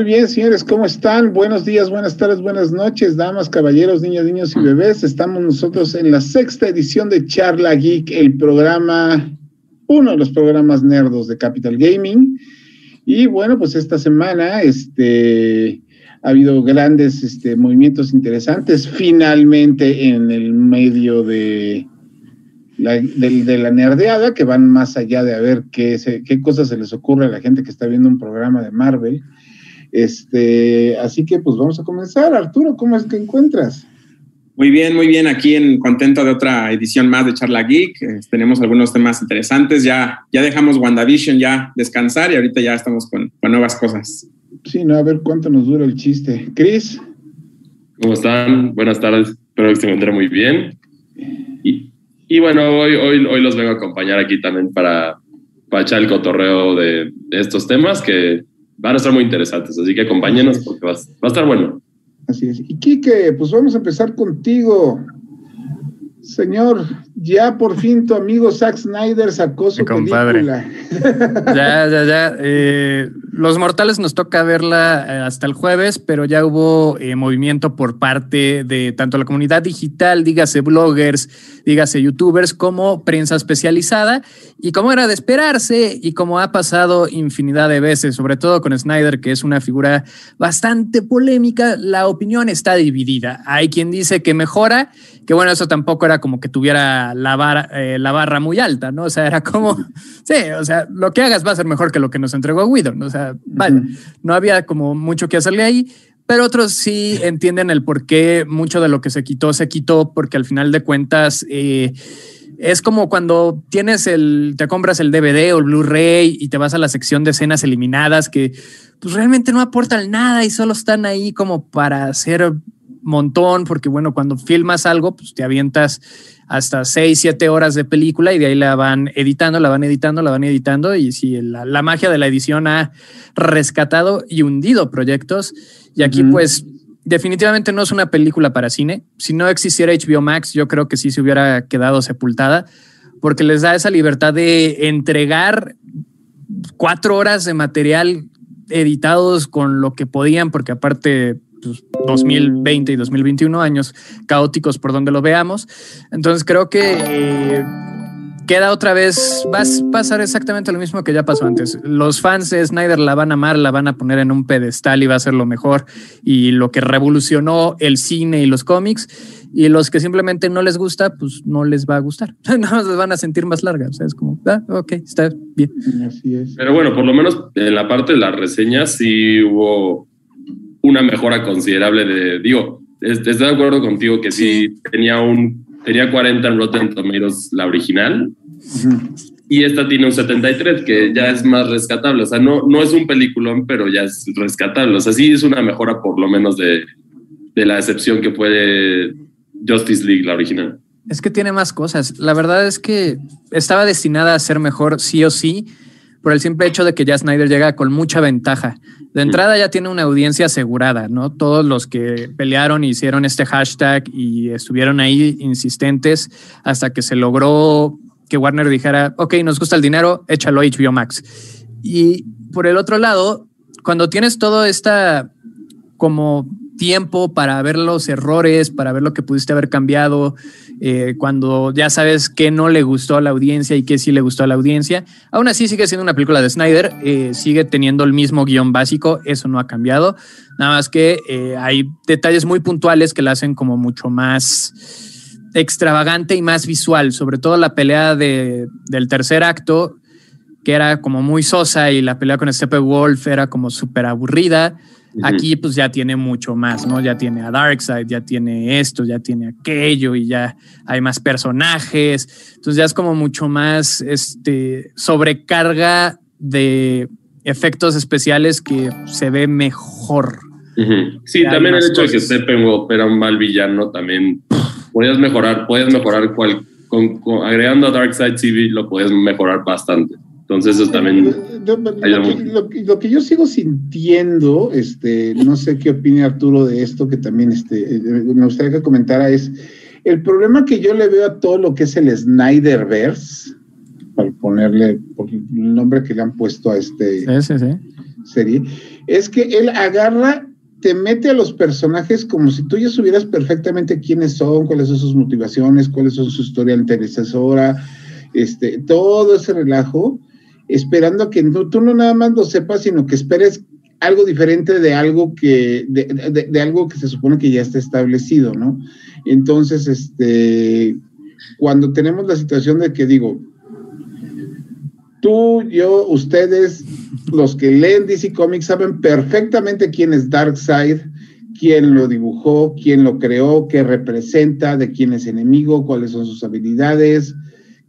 Muy bien, señores, ¿cómo están? Buenos días, buenas tardes, buenas noches, damas, caballeros, niños, niños y bebés. Estamos nosotros en la sexta edición de Charla Geek, el programa, uno de los programas nerdos de Capital Gaming. Y bueno, pues esta semana, este, ha habido grandes este, movimientos interesantes, finalmente en el medio de la, de, la nerdeada, que van más allá de a ver qué, qué cosas se les ocurre a la gente que está viendo un programa de Marvel. Este, así que pues vamos a comenzar. Arturo, ¿cómo es que encuentras? Muy bien, muy bien. Aquí en contento de otra edición más de Charla Geek. Eh, tenemos algunos temas interesantes. Ya, ya dejamos WandaVision ya descansar y ahorita ya estamos con, con nuevas cosas. Sí, no, a ver cuánto nos dura el chiste. Cris. ¿Cómo están? Buenas tardes. Espero que se encuentren muy bien. Y, y, bueno, hoy, hoy, hoy los vengo a acompañar aquí también para, para echar el cotorreo de, de estos temas que van a estar muy interesantes, así que acompáñenos porque va, a estar bueno. Así es. Y Quique, pues vamos a empezar contigo. Señor, ya por fin tu amigo Zack Snyder sacó su película. Ya, ya, ya. Eh, los mortales nos toca verla eh, hasta el jueves, pero ya hubo eh, movimiento por parte de tanto la comunidad digital, dígase bloggers, dígase youtubers, como prensa especializada. Y como era de esperarse y como ha pasado infinidad de veces, sobre todo con Snyder, que es una figura bastante polémica, la opinión está dividida. Hay quien dice que mejora, que bueno, eso tampoco era como que tuviera la, barra, eh, la barra muy alta, ¿no? O sea, era como, sí, o sea, lo que hagas va a ser mejor que lo que nos entregó Whedon, o sea, vale, no había como mucho que hacerle ahí, pero otros sí entienden el por qué mucho de lo que se quitó se quitó, porque al final de cuentas... Eh, es como cuando tienes el, te compras el DVD o el Blu-ray y te vas a la sección de escenas eliminadas que pues realmente no aportan nada y solo están ahí como para hacer montón, porque bueno, cuando filmas algo, pues te avientas hasta 6, 7 horas de película y de ahí la van editando, la van editando, la van editando y si la, magia de la edición ha rescatado y hundido proyectos y aquí pues definitivamente no es una película para cine. Si no existiera HBO Max, yo creo que sí se hubiera quedado sepultada porque les da esa libertad de entregar cuatro horas de material editados con lo que podían, porque aparte 2020 pues, y 2021 años caóticos por donde lo veamos. Entonces creo que eh, queda otra vez, va a pasar exactamente lo mismo que ya pasó antes. Los fans de Snyder la van a amar, la van a poner en un pedestal y va a ser lo mejor y lo que revolucionó el cine y los cómics. Y los que simplemente no les gusta, pues no les va a gustar. Nada más les van a sentir más largas. O sea, es como, ah, ok, está bien. Así es. Pero bueno, por lo menos en la parte de las reseñas sí hubo una mejora considerable de, digo, estoy de acuerdo contigo que sí, tenía un, tenía 40 en Rotten Tomatoes la original y esta tiene un 73 que ya es más rescatable, o sea, no, no es un peliculón, pero ya es rescatable, o sea, sí es una mejora por lo menos de, de la excepción que fue Justice League la original. Es que tiene más cosas. La verdad es que estaba destinada a ser mejor sí o sí, por el simple hecho de que ya Snyder llega con mucha ventaja. De entrada ya tiene una audiencia asegurada, ¿no? Todos los que pelearon, hicieron este hashtag y estuvieron ahí insistentes hasta que se logró que Warner dijera, ok, nos gusta el dinero, échalo a HBO Max. Y por el otro lado, cuando tienes todo esta como tiempo para ver los errores, para ver lo que pudiste haber cambiado, eh, cuando ya sabes qué no le gustó a la audiencia y qué sí le gustó a la audiencia. Aún así sigue siendo una película de Snyder, eh, sigue teniendo el mismo guion básico, eso no ha cambiado, nada más que eh, hay detalles muy puntuales que la hacen como mucho más extravagante y más visual, sobre todo la pelea de, del tercer acto, que era como muy sosa y la pelea con Steppenwolf era como súper aburrida. Aquí pues ya tiene mucho más, ¿no? Ya tiene a Darkseid, ya tiene esto, ya tiene aquello y ya hay más personajes. Entonces ya es como mucho más este, sobrecarga de efectos especiales que se ve mejor. Sí, también el hecho de que Steppenwolf era un mal villano también podías mejorar, podías mejorar cual, con, agregando a Darkseid sí lo puedes mejorar bastante. Entonces eso también... Lo que, yo sigo sintiendo, este, no sé qué opina Arturo de esto, que también este, eh, me gustaría que comentara, es el problema que yo le veo a todo lo que es el Snyderverse, para ponerle el nombre que le han puesto a este... Sí, sí, sí. serie, es que él agarra, te mete a los personajes como si tú ya supieras perfectamente quiénes son, cuáles son sus motivaciones, cuáles son su historia antecesora, este, todo ese relajo, esperando a que tú no nada más lo sepas, sino que esperes algo diferente de algo que, de, de, algo que se supone que ya está establecido, ¿no? Entonces, este, cuando tenemos la situación de que digo, tú, yo, ustedes, los que leen DC Comics saben perfectamente quién es Darkseid, quién lo dibujó, quién lo creó, qué representa, de quién es enemigo, cuáles son sus habilidades,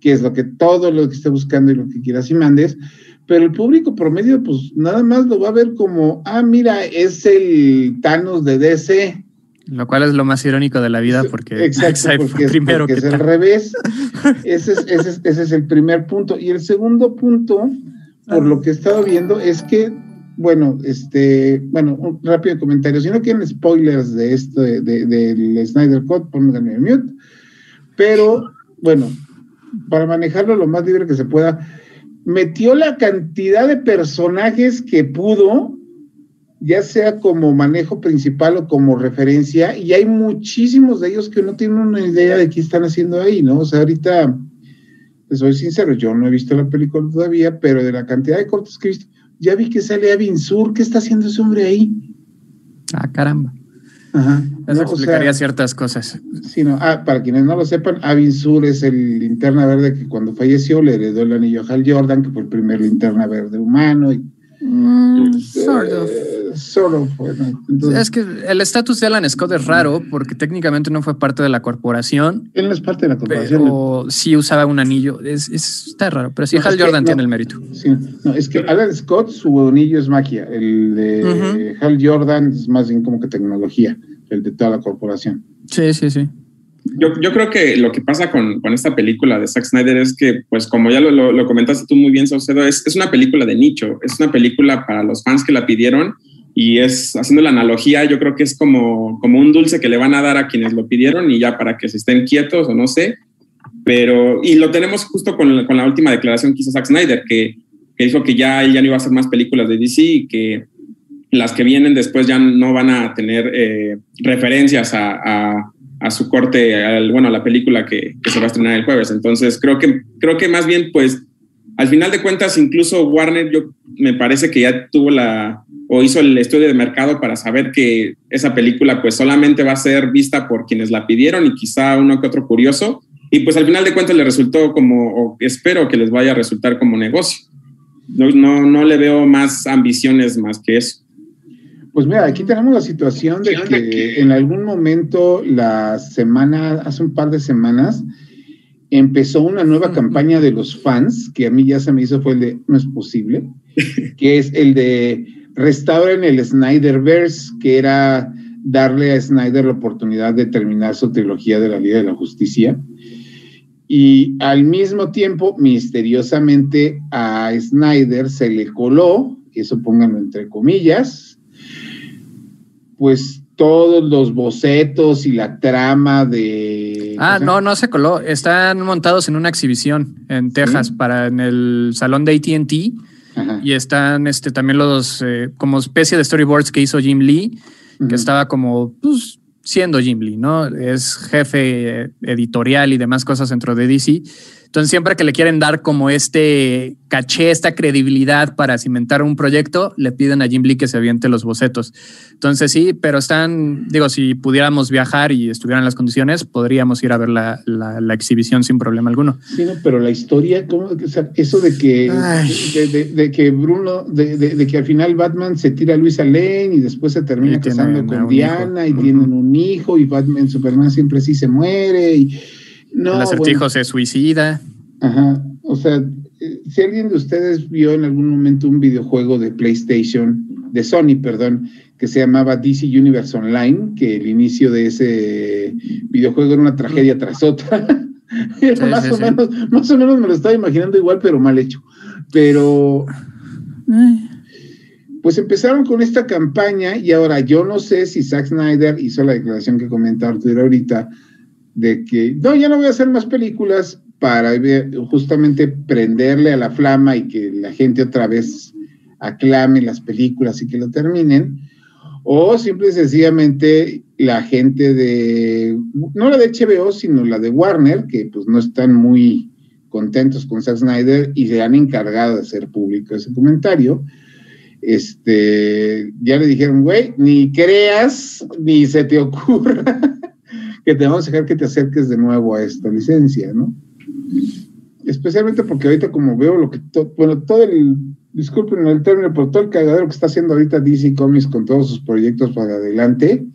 qué es lo que todo lo que esté buscando y lo que quieras y mandes pero el público promedio, pues nada más lo va a ver como, ah, mira, es el Thanos de DC. Lo cual es lo más irónico de la vida, porque, Exacto, porque es, primero que es el revés. ese, es, ese, es, ese es el primer punto. Y el segundo punto, por lo que he estado viendo, es que bueno, este, bueno, un rápido comentario. Si no quieren spoilers de esto, de, del Snyder Cut, pónganme mute. Pero, bueno, para manejarlo lo más libre que se pueda, metió la cantidad de personajes que pudo, ya sea como manejo principal o como referencia, y hay muchísimos de ellos que no tienen una idea de qué están haciendo ahí, ¿no? O sea, ahorita, soy sincero, yo no he visto la película todavía, pero de la cantidad de cortes que he visto, ya vi que sale Avin Sur, ¿qué está haciendo ese hombre ahí? Ah, caramba. Ajá. Eso explicaría ciertas cosas. Sí, no. Ah, para quienes no lo sepan, Avin Sur es el linterna verde que cuando falleció le heredó el anillo a Hal Jordan, que fue el primer linterna verde humano. Y, mm, sort of. Es que el estatus de Alan Scott es raro porque técnicamente no fue parte de la corporación. Él no es parte de la corporación. O sí usaba un anillo. Es, está raro, pero sí, Hal Jordan tiene el mérito. Sí, no, es que Alan Scott, su anillo es magia. El de Hal Jordan es más bien como que tecnología el de toda la corporación. Sí, sí, sí. Yo, yo creo que lo que pasa con, con, esta película de Zack Snyder es que, pues como ya lo, lo, comentaste tú muy bien, Saucedo, es, es una película de nicho, es una película para los fans que la pidieron y es, haciendo la analogía, yo creo que es como, como un dulce que le van a dar a quienes lo pidieron y ya para que se estén quietos o no sé, pero, y lo tenemos justo con, con la última declaración que hizo Zack Snyder, que, que dijo que ya ya no iba a hacer más películas de DC y que las que vienen después ya no van a tener eh, referencias a, a, su corte, al, bueno, a la película que, que, se va a estrenar el jueves. Entonces, creo que, creo que más bien, pues, al final de cuentas, incluso Warner, yo me parece que ya tuvo la, o hizo el estudio de mercado para saber que esa película, pues, solamente va a ser vista por quienes la pidieron y quizá uno que otro curioso. Y pues al final de cuentas le resultó como, o espero que les vaya a resultar como negocio. No, no, no le veo más ambiciones más que eso. Pues mira, aquí tenemos la situación de que en algún momento, la semana, hace un par de semanas, empezó una nueva campaña de los fans, que a mí ya se me hizo fue el de no es posible, que es el de restauren el Snyderverse, que era darle a Snyder la oportunidad de terminar su trilogía de la Liga de la Justicia. Y al mismo tiempo, misteriosamente, a Snyder se le coló, eso pónganlo entre comillas, pues todos los bocetos y la trama de... Ah, no, no se coló. Están montados en una exhibición en Texas para en el salón de ATT. Y están este, también los eh, como especie de storyboards que hizo Jim Lee, que estaba como pues, siendo Jim Lee, ¿no? Es jefe eh, editorial y demás cosas dentro de DC. Entonces, siempre que le quieren dar como este caché, esta credibilidad para cimentar un proyecto, le piden a Jim Lee que se aviente los bocetos. Entonces, sí, pero están, digo, si pudiéramos viajar y estuvieran las condiciones, podríamos ir a ver la, la, exhibición sin problema alguno. Sí, no, pero la historia, ¿cómo? eso de que, de, que Bruno, de, que al final Batman se tira a Luisa Lane y después se termina casando con Diana y tienen un hijo y Batman, Superman siempre sí se muere y no, el acertijo se suicida. Ajá. O sea, si alguien de ustedes vio en algún momento un videojuego de PlayStation, de Sony, perdón, que se llamaba DC Universe Online, que el inicio de ese videojuego era una tragedia tras otra. más, o Menos, más o menos me lo estaba imaginando igual, pero mal hecho. Pero pues empezaron con esta campaña y ahora yo no sé si Zack Snyder hizo la declaración que comenta Arthur ahorita de que no, ya no voy a hacer más películas para justamente prenderle a la flama y que la gente otra vez aclame las películas y que lo terminen, o simple y sencillamente la gente de, no la de HBO, sino la de Warner, que pues no están muy contentos con Zack Snyder y se han encargado de hacer público ese comentario. Este, ya le dijeron, güey, ni creas, ni se te ocurra que te vamos a dejar que te acerques de nuevo a esta licencia, ¿no? Especialmente porque ahorita como veo lo que, bueno, todo el, disculpen el término, pero todo el cagadero que está haciendo ahorita DC Comics con todos sus proyectos para adelante,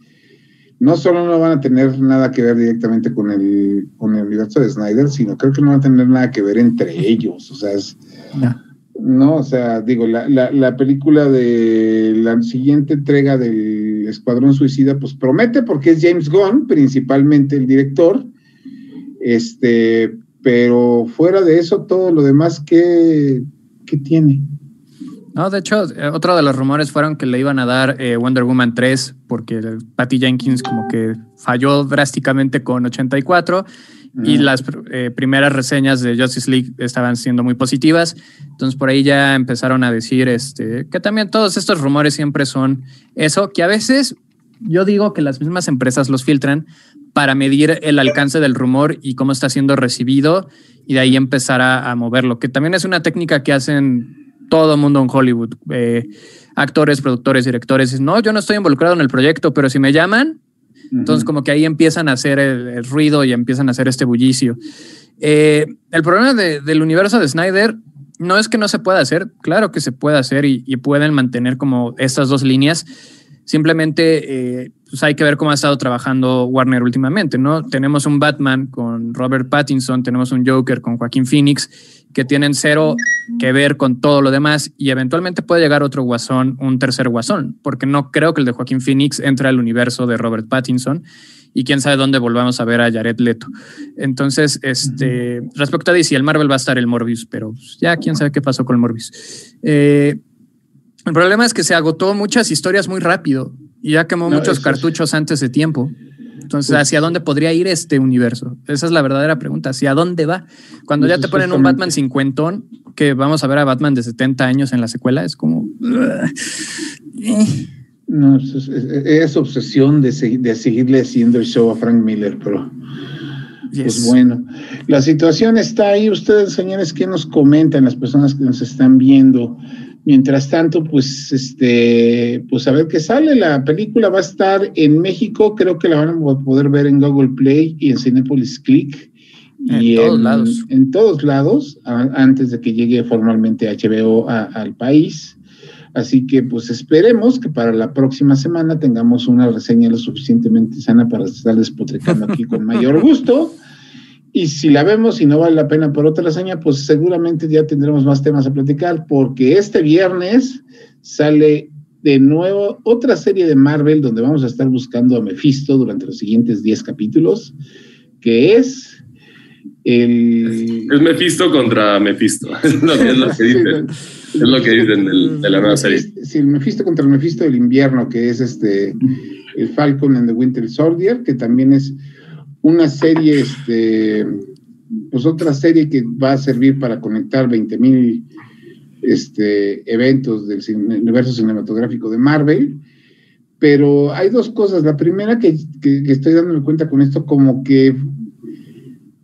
no solo no van a tener nada que ver directamente con el, con el universo de Snyder, sino creo que no van a tener nada que ver entre ellos. O sea, es, no. o sea, digo, la, la, la, película de la siguiente entrega del Escuadrón Suicida, pues promete porque es James Gunn, principalmente el director. Este, pero fuera de eso, todo lo demás, ¿qué, qué tiene? No, de hecho, eh, otro de los rumores fueron que le iban a dar eh, Wonder Woman 3 porque Patty Jenkins como que falló drásticamente con 84 y las eh, primeras reseñas de Justice League estaban siendo muy positivas. Entonces por ahí ya empezaron a decir este, que también todos estos rumores siempre son eso, que a veces yo digo que las mismas empresas los filtran para medir el alcance del rumor y cómo está siendo recibido y de ahí empezar a, a moverlo, que también es una técnica que hacen todo el mundo en Hollywood, eh, actores, productores, directores. No, yo no estoy involucrado en el proyecto, pero si me llaman, entonces como que ahí empiezan a hacer el, ruido y empiezan a hacer este bullicio. Eh, el problema del universo de Snyder no es que no se pueda hacer, claro que se puede hacer y, pueden mantener como estas dos líneas. Simplemente eh, pues hay que ver cómo ha estado trabajando Warner últimamente, ¿no? Tenemos un Batman con Robert Pattinson, tenemos un Joker con Joaquín Phoenix que tienen cero que ver con todo lo demás y eventualmente puede llegar otro guasón, un tercer guasón, porque no creo que el de Joaquín Phoenix entre al universo de Robert Pattinson y quién sabe dónde volvamos a ver a Jared Leto. Entonces, este, respecto a DC, el Marvel va a estar el Morbius, pero ya quién sabe qué pasó con el Morbius. Eh, el problema es que se agotó muchas historias muy rápido y ya quemó muchos cartuchos antes de tiempo. Entonces, pues ¿hacia dónde podría ir este universo? Esa es la verdadera pregunta. ¿Hacia dónde va? Cuando ya te ponen un Batman cincuentón, que vamos a ver a Batman de 70 años en la secuela, es como... No, es, obsesión de, de, seguirle haciendo el show a Frank Miller, pero... Pues bueno, la situación está ahí. Ustedes, señores, ¿qué nos comentan las personas que nos están viendo? Mientras tanto, pues, este, pues a ver qué sale. La película va a estar en México, creo que la van a poder ver en Google Play y en Cinepolis Click. Y en todos lados. En todos lados, antes de que llegue formalmente HBO al país. Así que pues esperemos que para la próxima semana tengamos una reseña lo suficientemente sana para estar despotricando aquí con mayor gusto. Y si la vemos y no vale la pena por otra reseña, pues seguramente ya tendremos más temas a platicar, porque este viernes sale de nuevo otra serie de Marvel donde vamos a estar buscando a Mephisto durante los siguientes 10 capítulos, que es el... Es Mephisto contra Mephisto, es lo que, dicen. es lo que dicen de la nueva serie. Sí, el Mephisto contra el Mephisto del invierno, que es este, el Falcon and the Winter Soldier, que también es una serie, este, pues otra serie que va a servir para conectar 20 mil este, eventos del universo cinematográfico de Marvel. Pero hay dos cosas. La primera que, que, estoy dándome cuenta con esto, como que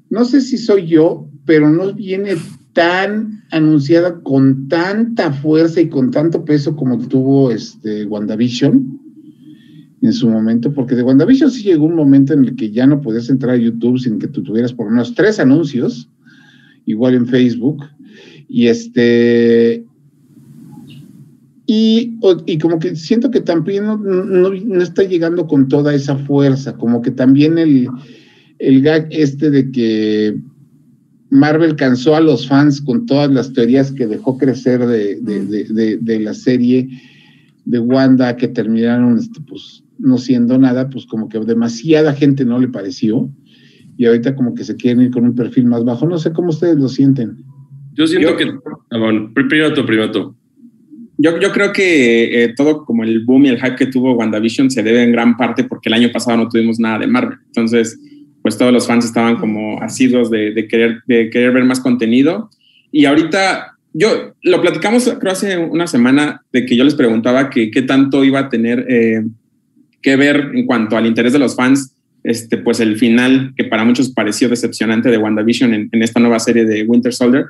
no sé si soy yo, pero no viene tan anunciada con tanta fuerza y con tanto peso como tuvo este WandaVision en su momento, porque de WandaVision sí llegó un momento en el que ya no podías entrar a YouTube sin que tú tuvieras por lo menos tres anuncios, igual en Facebook, y este, y, y como que siento que también no, no, está llegando con toda esa fuerza, como que también el, el gag este de que Marvel cansó a los fans con todas las teorías que dejó crecer de, de, de, de la serie de Wanda que terminaron este, pues, no siendo nada, pues como que demasiada gente no le pareció y ahorita como que se quieren ir con un perfil más bajo. No sé cómo ustedes lo sienten. Yo siento que... Ah, bueno, primero tú, primero tú. Yo, yo creo que eh, todo como el boom y el hype que tuvo WandaVision se debe en gran parte porque el año pasado no tuvimos nada de Marvel. Entonces, pues todos los fans estaban como asiduos de, de, querer, de querer ver más contenido. Y ahorita yo lo platicamos creo hace una semana de que yo les preguntaba que qué tanto iba a tener eh, que ver en cuanto al interés de los fans, este, pues el final que para muchos pareció decepcionante de WandaVision en, en esta nueva serie de Winter Soldier.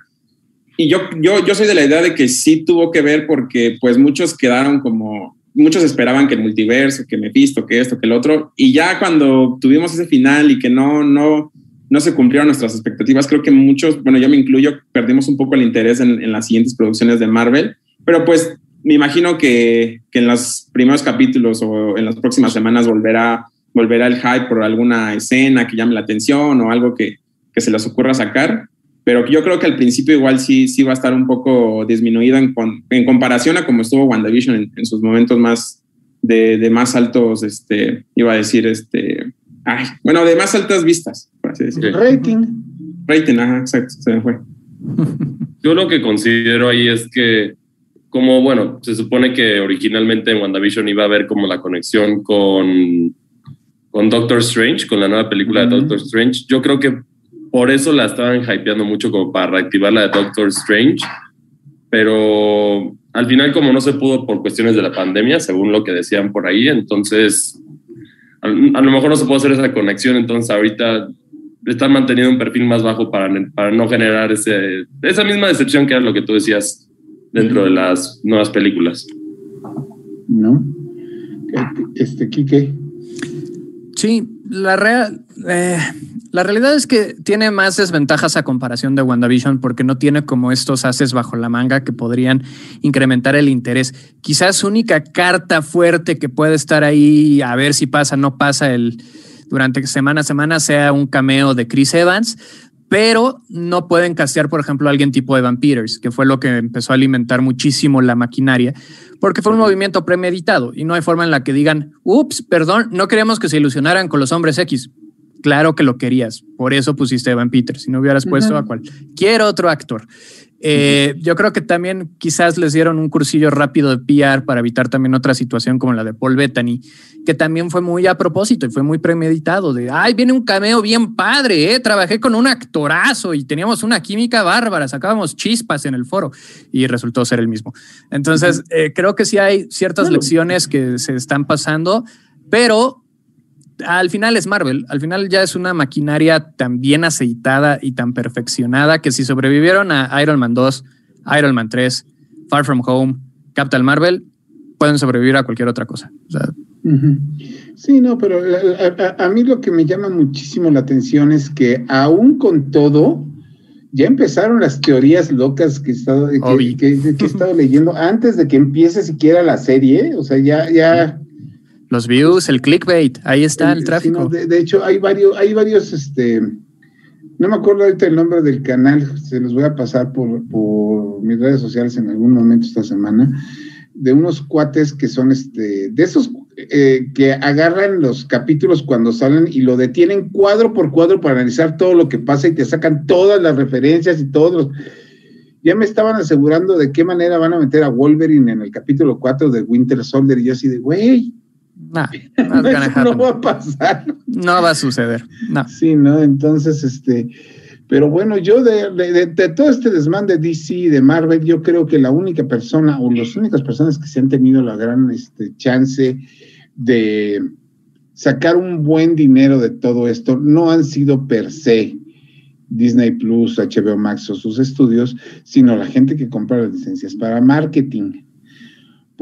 Y yo, yo, yo soy de la idea de que sí tuvo que ver porque pues muchos quedaron como, muchos esperaban que el multiverso, que Mephisto, que esto, que el otro, y ya cuando tuvimos ese final y que no, no, no se cumplieron nuestras expectativas. Creo que muchos, bueno, yo me incluyo, perdimos un poco el interés en, las siguientes producciones de Marvel, pero pues me imagino que, que, en los primeros capítulos o en las próximas semanas volverá, volverá el hype por alguna escena que llame la atención o algo que, que se les ocurra sacar. Pero yo creo que al principio igual sí, sí va a estar un poco disminuido en, en comparación a como estuvo WandaVision en, en sus momentos más de, de, más altos, este, iba a decir, este, ay, bueno, de más altas vistas. Rating. Rating, ajá, exacto, se me fue. Yo lo que considero ahí es que, como bueno, se supone que originalmente en WandaVision iba a haber como la conexión con, con Doctor Strange, con la nueva película de Doctor Strange. Yo creo que por eso la estaban hypeando mucho como para reactivar la de Doctor Strange, pero al final como no se pudo por cuestiones de la pandemia, según lo que decían por ahí, entonces a, lo mejor no se puede hacer esa conexión, entonces ahorita están manteniendo un perfil más bajo para, para no generar ese, esa misma decepción que era lo que tú decías dentro de las nuevas películas. ¿No? Este, Quique. Sí, la real, eh, la realidad es que tiene más desventajas a comparación de WandaVision porque no tiene como estos haces bajo la manga que podrían incrementar el interés. Quizás única carta fuerte que puede estar ahí a ver si pasa, no pasa el, durante semana a semana sea un cameo de Chris Evans, pero no pueden castear, por ejemplo, a alguien tipo Evan Peters, que fue lo que empezó a alimentar muchísimo la maquinaria, porque fue un movimiento premeditado y no hay forma en la que digan, ups, perdón, no queríamos que se ilusionaran con los hombres X. Claro que lo querías, por eso pusiste a Evan Peters, si no hubieras puesto a cualquier otro actor. Eh, yo creo que también quizás les dieron un cursillo rápido de PR para evitar también otra situación como la de Paul Bettany, que también fue muy a propósito y fue muy premeditado de, ay, viene un cameo bien padre, ¿eh? trabajé con un actorazo y teníamos una química bárbara, sacábamos chispas en el foro y resultó ser el mismo. Entonces, eh, creo que sí hay ciertas lecciones que se están pasando, pero al final es Marvel, al final ya es una maquinaria tan bien aceitada y tan perfeccionada que si sobrevivieron a Iron Man 2, Iron Man 3, Far From Home, Captain Marvel, pueden sobrevivir a cualquier otra cosa. Sí, no, pero a, mí lo que me llama muchísimo la atención es que aún con todo, ya empezaron las teorías locas que he estado, que, he estado leyendo antes de que empiece siquiera la serie, o sea, ya, ya los views, el clickbait, ahí está el, tráfico. de, hecho, hay varios, hay varios, este, no me acuerdo ahorita el nombre del canal, se los voy a pasar por, por mis redes sociales en algún momento esta semana, de unos cuates que son, este, de esos eh, que agarran los capítulos cuando salen y lo detienen cuadro por cuadro para analizar todo lo que pasa y te sacan todas las referencias y todos los... Ya me estaban asegurando de qué manera van a meter a Wolverine en el capítulo 4 de Winter Soldier y yo así de, güey, no, va a pasar. No va a suceder. No. Sí, ¿no? Entonces, este, pero bueno, yo de, todo este desmán de DC, de Marvel, yo creo que la única persona o las únicas personas que se han tenido la gran este, chance de sacar un buen dinero de todo esto no han sido per se Disney Plus, HBO Max o sus estudios, sino la gente que compra las licencias para marketing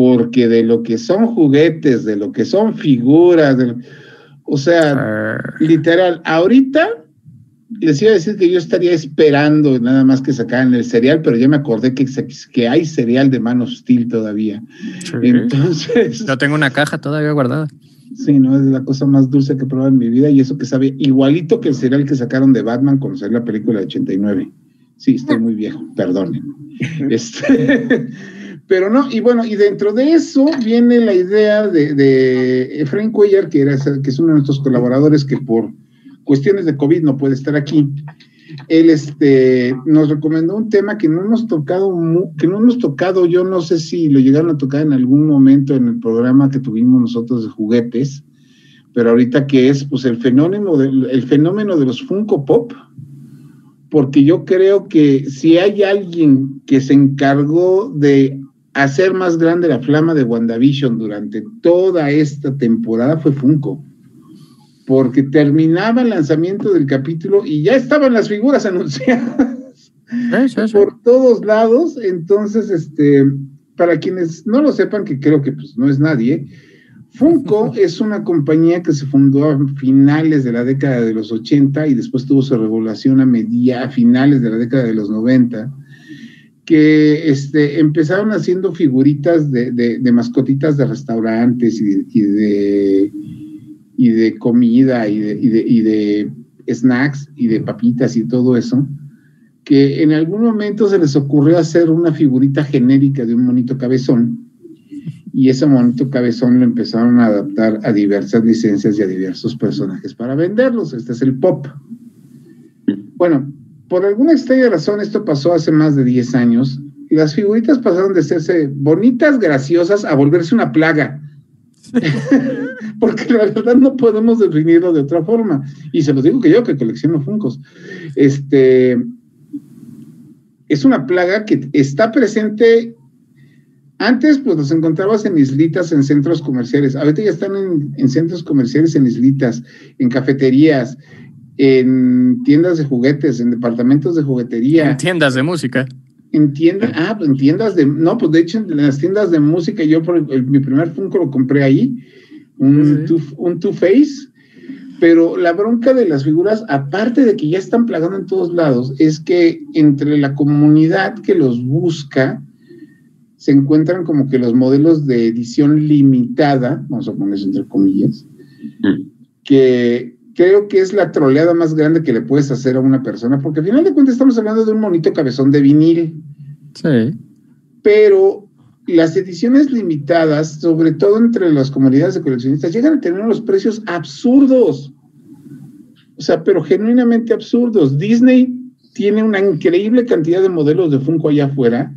porque de lo que son juguetes, de lo que son figuras, o sea, ah. literal, ahorita les iba a decir que yo estaría esperando nada más que sacaran el cereal, pero ya me acordé que, que hay cereal de mano hostil todavía. Entonces. Yo tengo una caja todavía guardada. Sí, no, es la cosa más dulce que he probado en mi vida y eso que sabe igualito que el cereal que sacaron de Batman cuando salió la película de 89. Sí, estoy muy viejo, perdonen. Este. Pero no, y bueno, y dentro de eso viene la idea de, de Efraín Cuellar, que, era, que es uno de nuestros colaboradores que por cuestiones de COVID no puede estar aquí. Él este, nos recomendó un tema que no hemos tocado, que no hemos tocado, yo no sé si lo llegaron a tocar en algún momento en el programa que tuvimos nosotros de juguetes, pero ahorita que es pues el fenómeno de, el fenómeno de los Funko Pop, porque yo creo que si hay alguien que se encargó de hacer más grande la flama de WandaVision durante toda esta temporada fue Funko. Porque terminaba el lanzamiento del capítulo y ya estaban las figuras anunciadas por todos lados. Entonces, este, para quienes no lo sepan, que creo que pues, no es nadie, Funko es una compañía que se fundó a finales de la década de los 80 y después tuvo su regulación a, media, a finales de la década de los 90, que este, empezaron haciendo figuritas de, mascotitas de restaurantes y de, y de, comida y de, y de snacks y de papitas y todo eso, que en algún momento se les ocurrió hacer una figurita genérica de un monito cabezón y ese monito cabezón lo empezaron a adaptar a diversas licencias y a diversos personajes para venderlos. Este es el pop. Bueno, por alguna extraña razón esto pasó hace más de 10 años y las figuritas pasaron de serse bonitas, graciosas, a volverse una plaga. Porque la verdad no podemos definirlo de otra forma. Y se los digo que yo que colecciono Funcos. Este es una plaga que está presente antes, pues los encontrabas en islitas, en centros comerciales. Ahorita ya están en, centros comerciales, en islitas, en cafeterías, en tiendas de juguetes, en departamentos de juguetería. En tiendas de música. En tiendas, ah, pues en tiendas de, no, pues de hecho en las tiendas de música, yo por mi primer Funko lo compré ahí, un, un Two Face, pero la bronca de las figuras, aparte de que ya están plagando en todos lados, es que entre la comunidad que los busca, se encuentran como que los modelos de edición limitada, vamos a poner entre comillas, mm. que creo que es la troleada más grande que le puedes hacer a una persona, porque al final de cuentas estamos hablando de un monito cabezón de vinil. Sí. Pero las ediciones limitadas, sobre todo entre las comunidades de coleccionistas, llegan a tener unos precios absurdos. O sea, pero genuinamente absurdos. Disney tiene una increíble cantidad de modelos de Funko allá afuera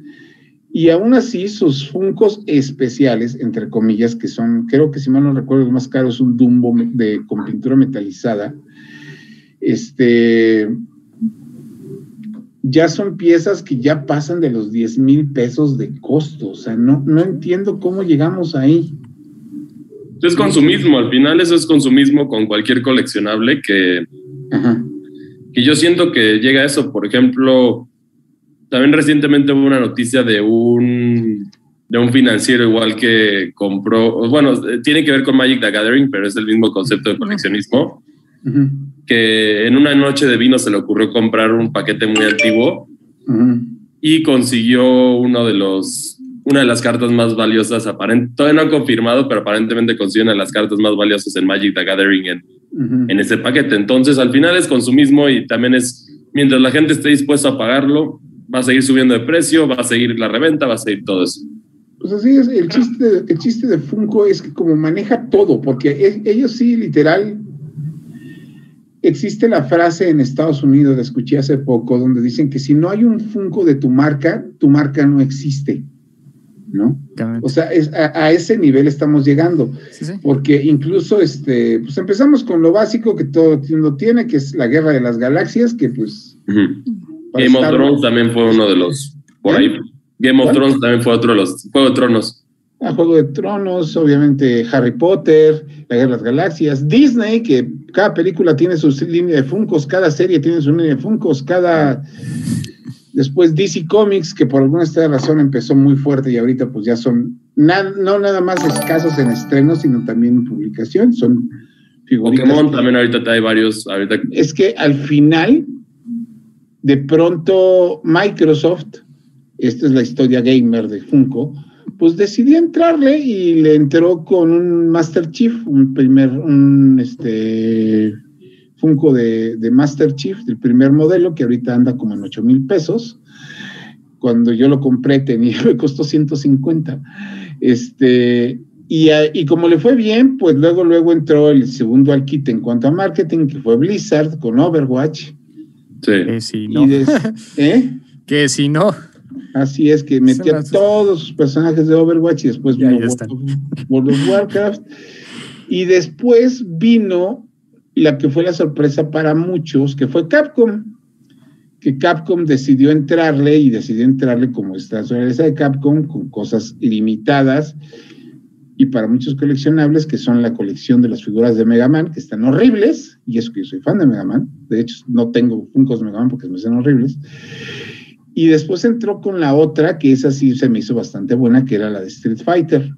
y aún así, sus funcos especiales, entre comillas, que son, creo que si mal no recuerdo, el más caro es un Dumbo de, con pintura metalizada, este, ya son piezas que ya pasan de los 10 mil pesos de costo. O sea, no, no entiendo cómo llegamos ahí. Es consumismo, al final eso es consumismo con cualquier coleccionable que, que yo siento que llega a eso. Por ejemplo, también recientemente hubo una noticia de un, de un financiero igual que compró, bueno, tiene que ver con Magic the Gathering, pero es el mismo concepto de coleccionismo, que en una noche de vino se le ocurrió comprar un paquete muy antiguo y consiguió uno de los, una de las cartas más valiosas, aparentemente, todavía no han confirmado, pero aparentemente consiguió una de las cartas más valiosas en Magic the Gathering en, en ese paquete. Entonces, al final es consumismo y también es, mientras la gente esté dispuesta a pagarlo, va a seguir subiendo de precio, va a seguir la reventa, va a seguir todo eso. Pues así es, el chiste, el chiste de Funko es que como maneja todo, porque ellos sí, literal, existe la frase en Estados Unidos, la escuché hace poco, donde dicen que si no hay un Funko de tu marca, tu marca no existe. ¿no? O sea, a, ese nivel estamos llegando, porque incluso este, pues empezamos con lo básico que todo el mundo tiene, que es la guerra de las galaxias, que pues Game of Thrones también fue uno de los, por ahí. Game of Thrones también fue otro de los, Juego de Tronos. Ah, Juego de Tronos, obviamente Harry Potter, La Guerra de las Galaxias, Disney, que cada película tiene su línea de Funcos, cada serie tiene su línea de Funcos, cada... Después DC Comics, que por alguna razón empezó muy fuerte y ahorita pues ya son no nada más escasos en estrenos, sino también en publicación, son. Pokémon también ahorita hay varios. Ahorita... Es que al final de pronto Microsoft, esta es la historia gamer de Funko, pues decidió entrarle y le entró con un Master Chief, un primer, un este Funko de, Master Chief, del primer modelo, que ahorita anda como en 8 mil pesos. Cuando yo lo compré tenía, me costó 150. Este, y, y, como le fue bien, pues luego, luego entró el segundo al kit en cuanto a marketing, que fue Blizzard con Overwatch que si no. ¿eh? Que si no. Así es, que metió todos sus personajes de Overwatch y después vino World of Warcraft. Y después vino la que fue la sorpresa para muchos, que fue Capcom, que Capcom decidió entrarle y decidió entrarle como esta de Capcom con cosas limitadas y para muchos coleccionables que son la colección de las figuras de Mega Man que están horribles y eso que yo soy fan de Mega Man de hecho no tengo Funkos de Mega Man porque me hacen horribles y después entró con la otra que esa sí se me hizo bastante buena que era la de Street Fighter.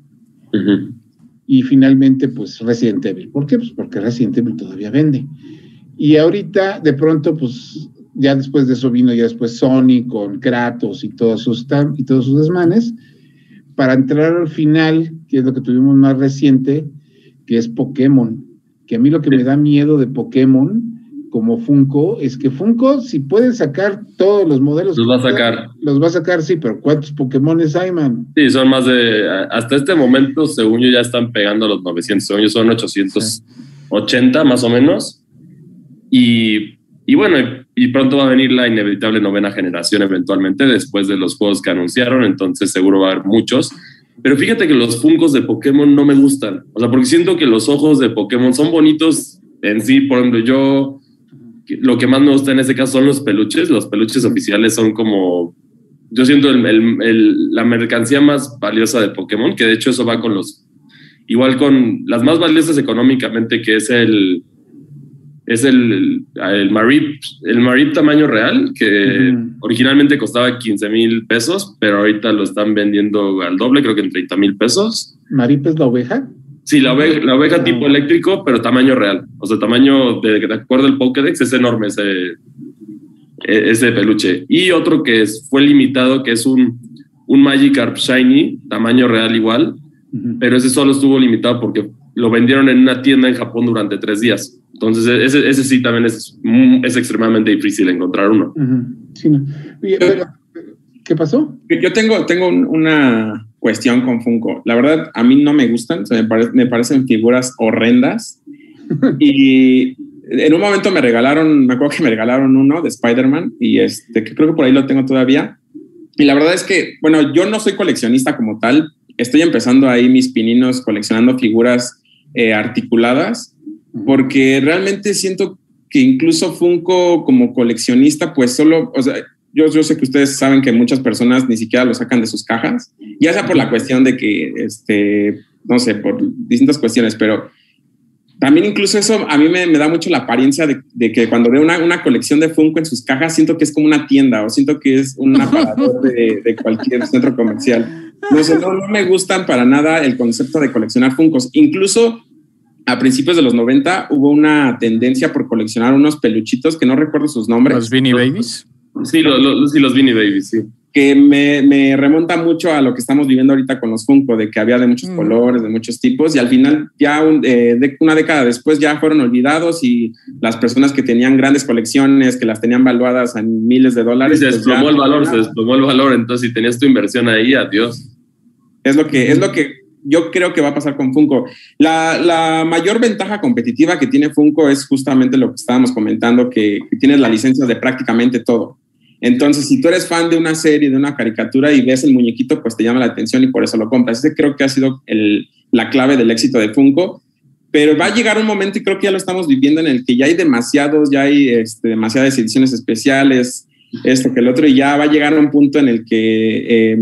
Y finalmente pues Resident Evil. ¿por qué? pues porque Resident Evil todavía vende. Y ahorita de pronto pues ya después de eso vino ya después Sony con Kratos y todos sus, y todos sus desmanes, para entrar al final, que es lo que tuvimos más reciente, que es Pokémon. Que a mí lo que me da miedo de Pokémon como Funko es que Funko, si pueden sacar todos los modelos. Los va a sacar. Los va a sacar, sí, pero ¿cuántos Pokémon hay, man? Sí, son más de. Hasta este momento, según yo, ya están pegando los 900. Según yo, son 880 más o menos. Y y bueno, y pronto va a venir la inevitable novena generación eventualmente después de los juegos que anunciaron, entonces seguro va a haber muchos. Pero fíjate que los Funkos de Pokémon no me gustan. O sea, porque siento que los ojos de Pokémon son bonitos en sí. Por ejemplo, yo lo que más me gusta en este caso son los peluches. Los peluches oficiales son como. Yo siento la mercancía más valiosa de Pokémon, que de hecho eso va con los. Igual con las más valiosas económicamente, que es el es el, el Marip, el Marip tamaño real, que originalmente costaba 15 mil pesos, pero ahorita lo están vendiendo al doble, creo que en 30 mil pesos. ¿Marip es la oveja? Sí, la oveja, la oveja tipo eléctrico, pero tamaño real. O sea, tamaño, de, de acuerdo al Pokédex, es enorme ese, e, ese peluche. Y otro que es, fue limitado, que es un, un Magikarp Shiny, tamaño real igual, pero ese solo estuvo limitado porque lo vendieron en una tienda en Japón durante tres días. Entonces, ese, ese sí también es, es extremadamente difícil encontrar uno. sí, no. ¿Qué pasó? Yo tengo, tengo una cuestión con Funko. La verdad, a mí no me gustan, me, me parecen figuras horrendas. y en un momento me regalaron, me acuerdo que me regalaron uno de Spider-Man y este, que creo que por ahí lo tengo todavía. Y la verdad es que, bueno, yo no soy coleccionista como tal. Estoy empezando ahí mis pininos coleccionando figuras eh, articuladas porque realmente siento que incluso Funko como coleccionista, pues solo, o sea, yo, yo sé que ustedes saben que muchas personas ni siquiera lo sacan de sus cajas, ya sea por la cuestión de que, este, no sé, por distintas cuestiones, pero también incluso eso a mí me, me da mucho la apariencia de, de que cuando veo una, una, colección de Funko en sus cajas, siento que es como una tienda o siento que es un aparador de, de cualquier centro comercial. No sé, no, no me gustan para nada el concepto de coleccionar Funkos. Incluso a principios de los 90 hubo una tendencia por coleccionar unos peluchitos que no recuerdo sus nombres. ¿Los Beanie Babies? Sí, los, sí, los Beanie Babies, sí. Que me, me, remonta mucho a lo que estamos viviendo ahorita con los Funko, de que había de muchos mm. colores, de muchos tipos, y al final, ya eh, de una década después, ya fueron olvidados y las personas que tenían grandes colecciones, que las tenían valuadas en miles de dólares. se pues desplomó el valor, se desplomó el valor. Entonces, si tenías tu inversión ahí, adiós. Es lo que, es lo que yo creo que va a pasar con Funko. La, mayor ventaja competitiva que tiene Funko es justamente lo que estábamos comentando, que, tienes la licencia de prácticamente todo. Entonces, si tú eres fan de una serie, de una caricatura y ves el muñequito, pues te llama la atención y por eso lo compras. Ese creo que ha sido la clave del éxito de Funko. Pero va a llegar un momento, y creo que ya lo estamos viviendo, en el que ya hay demasiados, ya hay este, demasiadas ediciones especiales, esto que el otro, y ya va a llegar un punto en el que eh,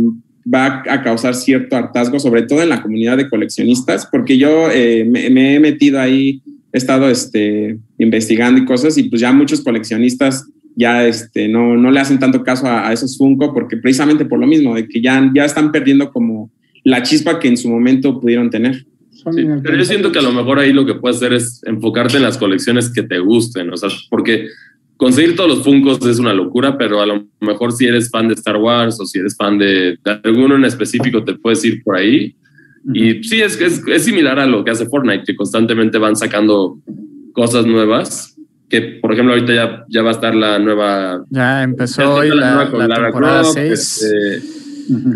va a causar cierto hartazgo, sobre todo en la comunidad de coleccionistas, porque yo eh, me, he metido ahí, he estado este, investigando y cosas, y pues ya muchos coleccionistas ya este, no, no le hacen tanto caso a, esos Funko, porque precisamente por lo mismo, de que ya, ya están perdiendo como la chispa que en su momento pudieron tener. pero yo siento que a lo mejor ahí lo que puedes hacer es enfocarte en las colecciones que te gusten, o sea, porque conseguir todos los Funkos es una locura, pero a lo mejor si eres fan de Star Wars o si eres fan de, alguno en específico, te puedes ir por ahí. Y sí, es, es, es similar a lo que hace Fortnite, que constantemente van sacando cosas nuevas. Que, por ejemplo, ahorita ya, ya va a estar la nueva. Ya empezó hoy la, la, temporada 6. Este,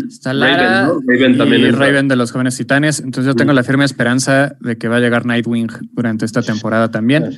Está Lara Raven, también y Raven de los Jóvenes Titanes. Entonces yo tengo la firme esperanza de que va a llegar Nightwing durante esta temporada también.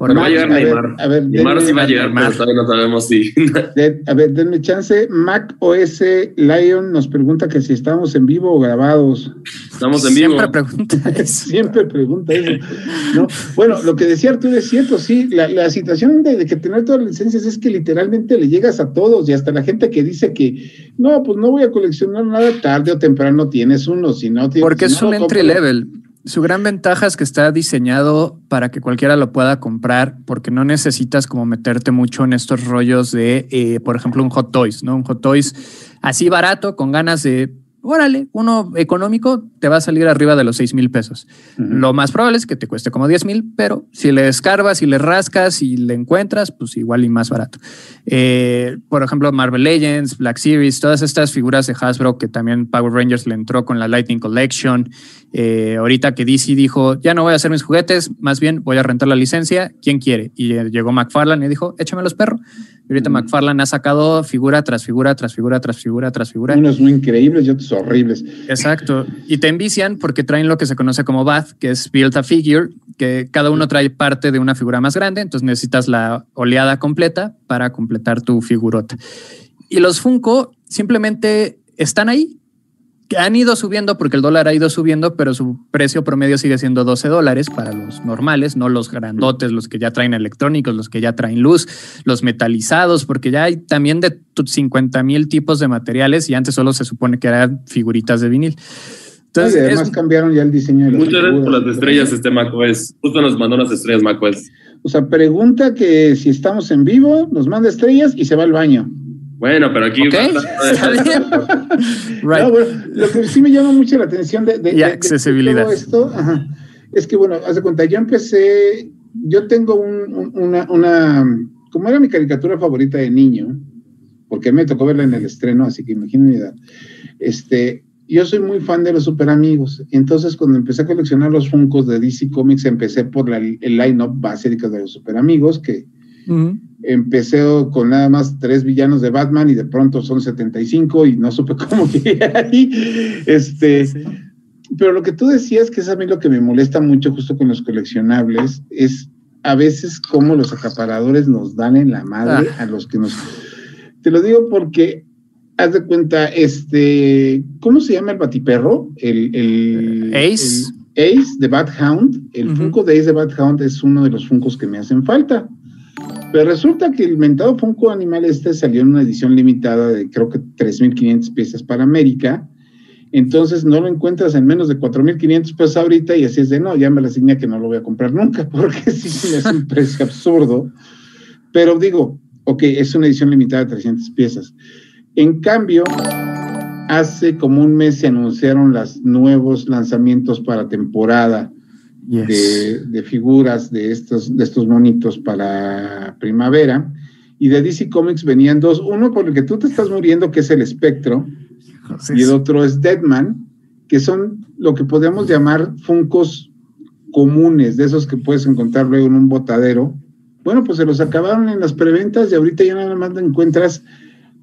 Bueno, va a llegar Neymar. a ver, Neymar sí va a llegar, pero todavía no sabemos si. a ver, denme chance. Mac OS Lion nos pregunta que si estamos en vivo o grabados. Estamos en vivo. Siempre pregunta eso. Siempre pregunta eso. ¿no? Bueno, lo que decía Arturo es cierto, sí. La, la situación de, que tener todas las licencias es que literalmente le llegas a todos y hasta la gente que dice que no, pues no voy a coleccionar nada tarde o temprano tienes uno, si no tienes. Porque es un entry level su gran ventaja es que está diseñado para que cualquiera lo pueda comprar, porque no necesitas como meterte mucho en estos rollos de, eh, por ejemplo, un Hot Toys, ¿no? Un Hot Toys así barato, con ganas de órale, uno económico te va a salir arriba de los 6 mil pesos. Lo más probable es que te cueste como 10 mil, pero si le escarbas y le rascas y le encuentras, pues igual y más barato. Eh, por ejemplo, Marvel Legends, Black Series, todas estas figuras de Hasbro que también Power Rangers le entró con la Lightning Collection. Eh, ahorita que DC dijo, ya no voy a hacer mis juguetes, más bien voy a rentar la licencia, ¿quién quiere? Y llegó McFarlane y dijo, échame los perros. Y ahorita McFarlane ha sacado figura tras figura, tras figura, tras figura, tras figura. Unos muy increíbles y otros horribles. Exacto. Y te envician porque traen lo que se conoce como Bath, que es Build a Figure, que cada uno trae parte de una figura más grande, entonces necesitas la oleada completa para completar tu figurota. Y los Funko simplemente están ahí, han ido subiendo porque el dólar ha ido subiendo, pero su precio promedio sigue siendo 12 dólares para los normales, no los grandotes, los que ya traen electrónicos, los que ya traen luz, los metalizados, porque ya hay también de 50 mil tipos de materiales y antes solo se supone que eran figuritas de vinil. Entonces, además cambiaron ya el diseño de las Muchas gracias por las estrellas, este macOS. Justo nos mandó unas estrellas macOS. O sea, pregunta que si estamos en vivo, nos manda estrellas y se va al baño. Bueno, pero aquí. lo que sí me llama mucho la atención de, de, accesibilidad. todo esto es que, bueno, haz de cuenta, yo empecé. Yo tengo una, una. Como era mi caricatura favorita de niño, porque me tocó verla en el estreno, así que imaginen mi edad. Este, yo soy muy fan de los super amigos. Entonces, cuando empecé a coleccionar los Funkos de DC Comics, empecé por el line-up básico de los super amigos, que Empecé con nada más tres villanos de Batman y de pronto son 75 y no supe cómo llegué ahí. Este, Pero lo que tú decías, que es a mí lo que me molesta mucho justo con los coleccionables, es a veces cómo los acaparadores nos dan en la madre ah. a los que nos... Te lo digo porque, haz de cuenta, este, ¿cómo se llama el batiperro? El, el Ace. Ace de Bat Hound. El Funko de Ace de Bat Hound es uno de los Funkos que me hacen falta. Pero resulta que el mentado Funko Animal este salió en una edición limitada de creo que 3.500 piezas para América. Entonces no lo encuentras en menos de 4.500 pesos ahorita y así es de no, ya me la asigné que no lo voy a comprar nunca porque sí es un precio absurdo. Pero digo, ok, es una edición limitada de 300 piezas. En cambio, hace como un mes se anunciaron los nuevos lanzamientos para temporada de, figuras de estos, de estos monitos para primavera. Y de DC Comics venían dos, uno por el que tú te estás muriendo, que es el espectro, y el otro es Deadman, que son lo que podemos llamar funcos comunes, de esos que puedes encontrar luego en un botadero. Bueno, pues se los acabaron en las preventas y ahorita ya nada más encuentras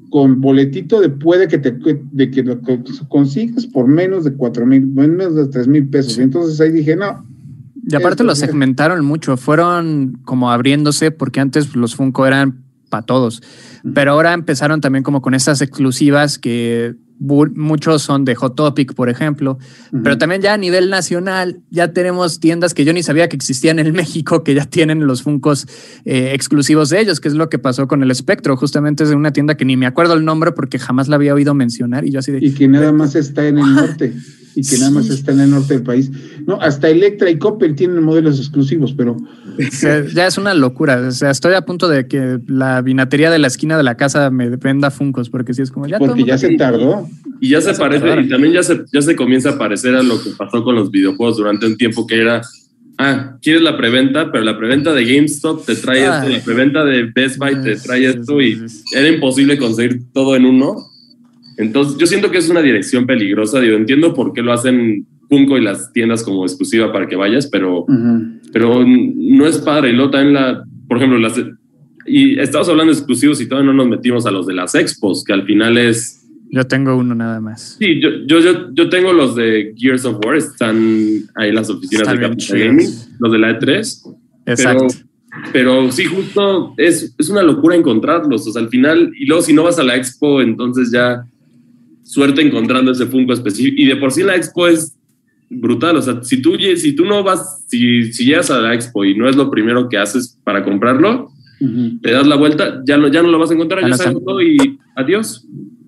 con boletito de puede que te de que lo consigas por menos de cuatro mil, menos de tres mil pesos. Y entonces ahí dije, no, y aparte lo segmentaron mucho, fueron como abriéndose porque antes los Funko eran para todos, pero ahora empezaron también como con estas exclusivas que muchos son de Hot Topic, por ejemplo, pero también ya a nivel nacional ya tenemos tiendas que yo ni sabía que existían en México, que ya tienen los Funcos eh, exclusivos de ellos, que es lo que pasó con el Espectro, justamente es de una tienda que ni me acuerdo el nombre porque jamás la había oído mencionar y yo así de... Y que nada más está en el norte y que nada más está en el norte del país. No, hasta Electra y Coppel tienen modelos exclusivos, pero... ya es una locura. O sea, estoy a punto de que la vinatería de la esquina de la casa me venda Funcos, porque si es como ya... Porque ya se tardó. Y ya se parece, y también ya se, ya se comienza a parecer a lo que pasó con los videojuegos durante un tiempo que era ah, quieres la preventa, pero la preventa de GameStop te trae esto, la preventa de Best Buy te trae esto y era imposible conseguir todo en uno. Entonces, yo siento que es una dirección peligrosa. Digo, entiendo por qué lo hacen Funko y las tiendas como exclusiva para que vayas, pero, pero no es padre. Y luego también la, por ejemplo, las, y estamos hablando de exclusivos y todavía no nos metimos a los de las expos, que al final es... Yo tengo uno nada más. Sí, yo, yo, yo, tengo los de Gears of War, están ahí las oficinas de Gaming, los de la E3. Exacto. pero sí, justo es, es una locura encontrarlos. O sea, al final, y luego si no vas a la expo, entonces ya suerte encontrando ese Funko específico. Y de por sí la expo es brutal. O sea, si tú, si tú no vas, si, si llegas a la expo y no es lo primero que haces para comprarlo, te das la vuelta, ya no, ya no lo vas a encontrar, ya se todo y adiós.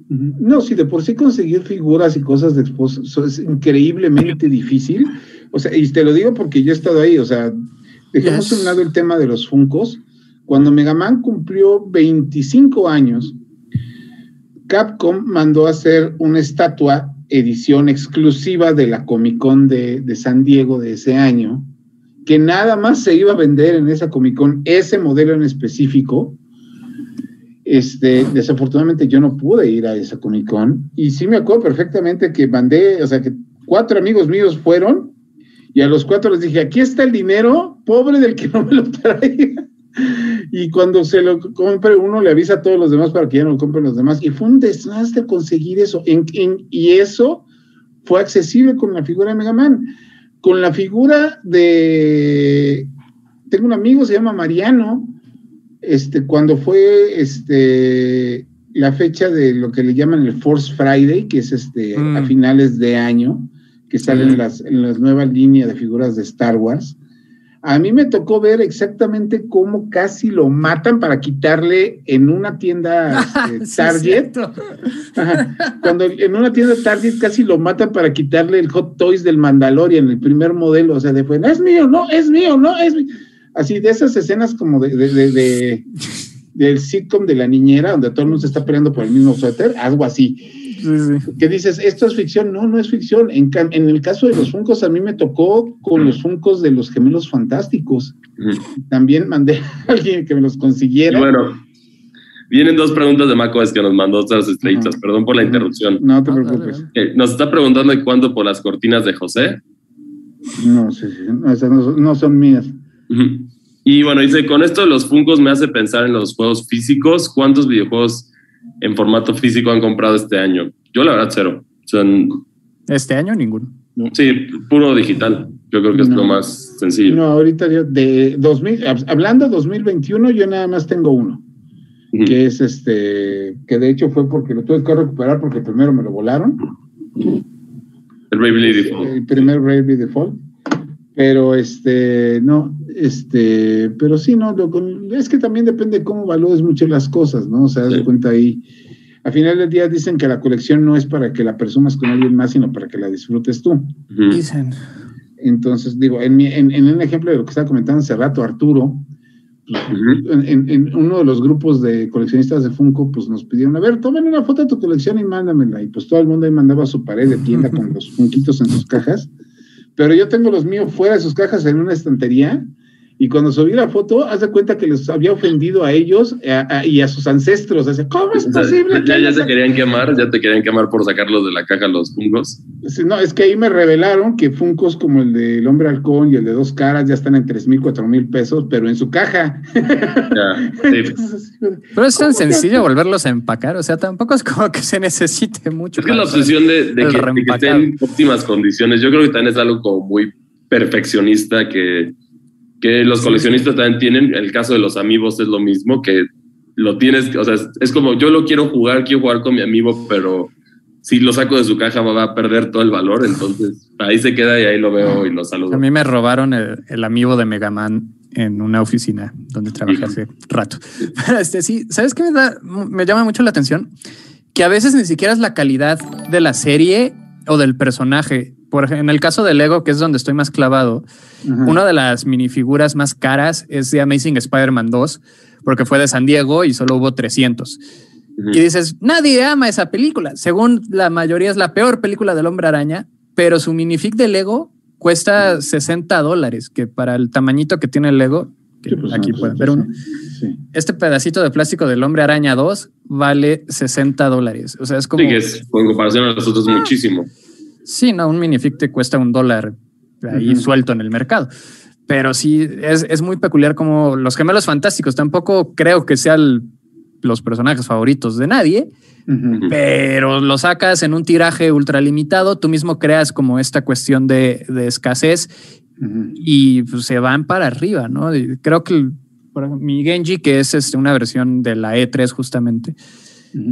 No, si de por sí conseguir figuras y cosas de expo es increíblemente difícil. O sea, y te lo digo porque yo he estado ahí, o sea, dejemos a un lado el tema de los Funcos. Cuando Mega Man cumplió 25 años, Capcom mandó a hacer una estatua edición exclusiva de la Comic Con de, San Diego de ese año, que nada más se iba a vender en esa Comic Con, ese modelo en específico. Este, desafortunadamente yo no pude ir a esa Comic Con y sí me acuerdo perfectamente que mandé, o sea, que cuatro amigos míos fueron y a los cuatro les dije, aquí está el dinero, pobre del que no me lo traiga. Y cuando se lo compre uno, le avisa a todos los demás para que ya no lo compren los demás. Y fue un desastre conseguir eso. y eso fue accesible con la figura de Mega Man. Con la figura de. Tengo un amigo, se llama Mariano. Este, cuando fue este, la fecha de lo que le llaman el Force Friday, que es este, a mm. finales de año, que salen las, en las nuevas líneas de figuras de Star Wars a mí me tocó ver exactamente cómo casi lo matan para quitarle en una tienda este, Target. cuando en una tienda Target casi lo matan para quitarle el Hot Toys del Mandalorian, el primer modelo. O sea, de fue, es mío, no, es mío, no, es mío. Así de esas escenas como de, de, de, del sitcom de la niñera, donde todo el mundo se está peleando por el mismo suéter, algo así que dices, esto es ficción, no, no es ficción. En, el caso de los Funcos, a mí me tocó con los Funcos de los gemelos fantásticos. También mandé a alguien que me los consiguiera. bueno, vienen dos preguntas de Maco, es que nos mandó otras estrellitas, perdón por la interrupción. No te preocupes. Eh, nos está preguntando de cuándo por las cortinas de José. No, sí, sí, no, esas no, son mías. Y bueno, dice, con esto de los Funcos me hace pensar en los juegos físicos. ¿Cuántos videojuegos en formato físico han comprado este año? Yo la verdad cero. este año ninguno. Sí, puro digital. Yo creo que es lo más sencillo. No, ahorita yo de 2000, hablando de 2021, yo nada más tengo uno. Que es este, que de hecho fue porque lo tuve que recuperar porque primero me lo volaron. El Bravely Default. El primer Bravely Default. Pero este, no, este, pero sí, no, es que también depende de cómo valores mucho las cosas, ¿no? O sea, das cuenta ahí. A final del día dicen que la colección no es para que la presumas con alguien más, sino para que la disfrutes tú. Dicen. Entonces, digo, en, en, en, un ejemplo de lo que estaba comentando hace rato, Arturo, en, en, uno de los grupos de coleccionistas de Funko, pues nos pidieron, a ver, tomen una foto de tu colección y mándamela. Y pues todo el mundo ahí mandaba su pared de tienda con los funquitos en sus cajas pero yo tengo los míos fuera de sus cajas en una estantería y cuando subí la foto, haz de cuenta que les había ofendido a ellos y a sus ancestros. O ¿Cómo es posible? Ya, ya se querían quemar, ya te querían quemar por sacarlos de la caja los Funcos. no, es que ahí me revelaron que Funcos como el del hombre halcón y el de dos caras ya están en tres mil, cuatro mil pesos, pero en su caja. pero es tan sencillo volverlos a empacar. O sea, tampoco es como que se necesite mucho. Es que la obsesión de, que, de que estén en óptimas condiciones, yo creo que también es algo como muy perfeccionista que que los coleccionistas también tienen. El caso de los amigos es lo mismo, que lo tienes, o sea, es como yo lo quiero jugar, quiero jugar con mi amigo, pero si lo saco de su caja va a perder todo el valor, entonces ahí se queda y ahí lo veo y lo saludo. A mí me robaron el, amigo de Megaman en una oficina donde trabajé hace rato. este sí, ¿sabes qué me da? Me llama mucho la atención que a veces ni siquiera es la calidad de la serie o del personaje, por ejemplo, en el caso de Lego, que es donde estoy más clavado, una de las minifiguras más caras es de Amazing Spider-Man 2, porque fue de San Diego y solo hubo 300. Y dices, nadie ama esa película. Según la mayoría es la peor película del hombre araña, pero su minifig de Lego cuesta 60 dólares, que para el tamañito que tiene el Lego, pues, aquí pueden ver uno, este pedacito de plástico del hombre araña 2 vale 60 dólares. O sea, es como... Sí, es, en comparación a los otros, muchísimo. Sí, no, un minifig te cuesta un dólar ahí suelto en el mercado. Pero sí, es, muy peculiar como los gemelos fantásticos. Tampoco creo que sean los personajes favoritos de nadie, pero lo sacas en un tiraje ultralimitado. Tú mismo creas como esta cuestión de, escasez y pues, se van para arriba, ¿no? Creo que mi Genji, que es este, una versión de la E3 justamente,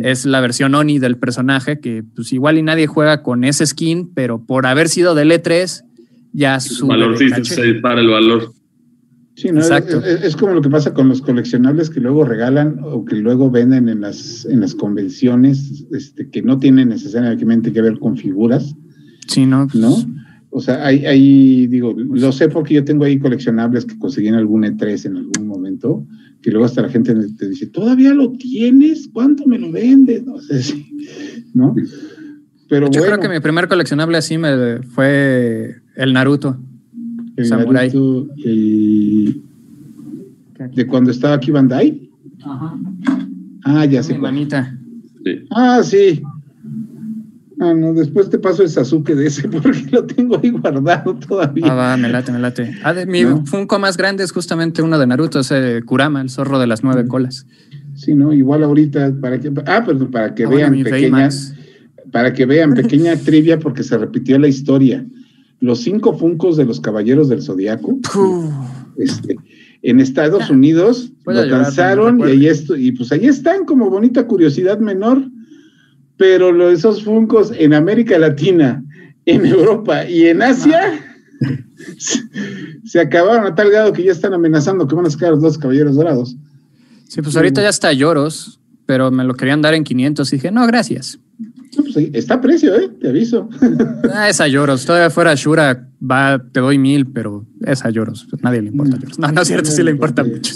es la versión Oni del personaje, que pues igual y nadie juega con ese skin, pero por haber sido del E3, ya su valor sí se dispara el valor. Sí, ¿no? Exacto. Es, como lo que pasa con los coleccionables que luego regalan o que luego venden en las, en las convenciones, este, que no tienen necesariamente que ver con figuras. Sí, ¿no? ¿No? O sea, hay, hay, digo, lo sé porque yo tengo ahí coleccionables que conseguí en algún E3 en algún momento, que luego hasta la gente te dice, ¿todavía lo tienes? ¿Cuánto me lo vendes? No sé si, ¿no? Pero Yo creo que mi primer coleccionable así me fue el Naruto. El Samurai. Naruto, ¿De cuando estaba aquí Bandai? Ajá. Ah, ya sé. Sí. Ah, sí. Ah, no, después te paso el Sasuke de ese porque lo tengo ahí guardado todavía. Ah, va, me late, me late. Ah, mi Funko más grande es justamente uno de Naruto, ese Kurama, el zorro de las nueve mm. colas. Sí, ¿no? Igual ahorita, para que, ah, pero para que ah, vean pequeñas, para que vean pequeña trivia porque se repitió la historia. Los cinco Funcos de los Caballeros del Zodiaco, este, en Estados Unidos, lo lanzaron y ahí esto, y pues ahí están como bonita curiosidad menor pero esos funcos en América Latina, en Europa y en Asia se, acabaron a tal grado que ya están amenazando que van a sacar los dos caballeros dorados. Sí, pues ahorita ya está lloros, pero me lo querían dar en 500 y dije, no, gracias. Pues está a precio, ¿eh? Te aviso. Ah, es a lloros. Todavía fuera Shura, va, te doy mil, pero es a lloros. Nadie le importa a lloros. No, no es cierto, sí le importa mucho.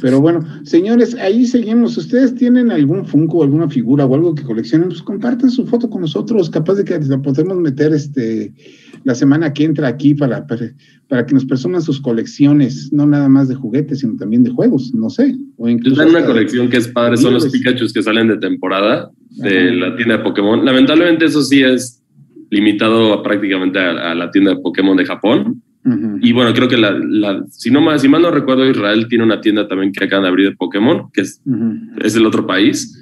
Pero bueno, señores, ahí seguimos. ¿Ustedes tienen algún Funko, alguna figura o algo que coleccionen? Pues compartan su foto con nosotros, capaz de que la podemos meter este la semana que entra aquí para, para, que nos presuman sus colecciones, no nada más de juguetes, sino también de juegos, no sé. O incluso una colección que es padre, son los Pikachu que salen de temporada de la tienda de Pokémon. Lamentablemente eso sí es limitado prácticamente a la tienda de Pokémon de Japón y bueno, creo que la, si, no, si mal no recuerdo, Israel tiene una tienda también que acaban de abrir de Pokémon, que es, es el otro país,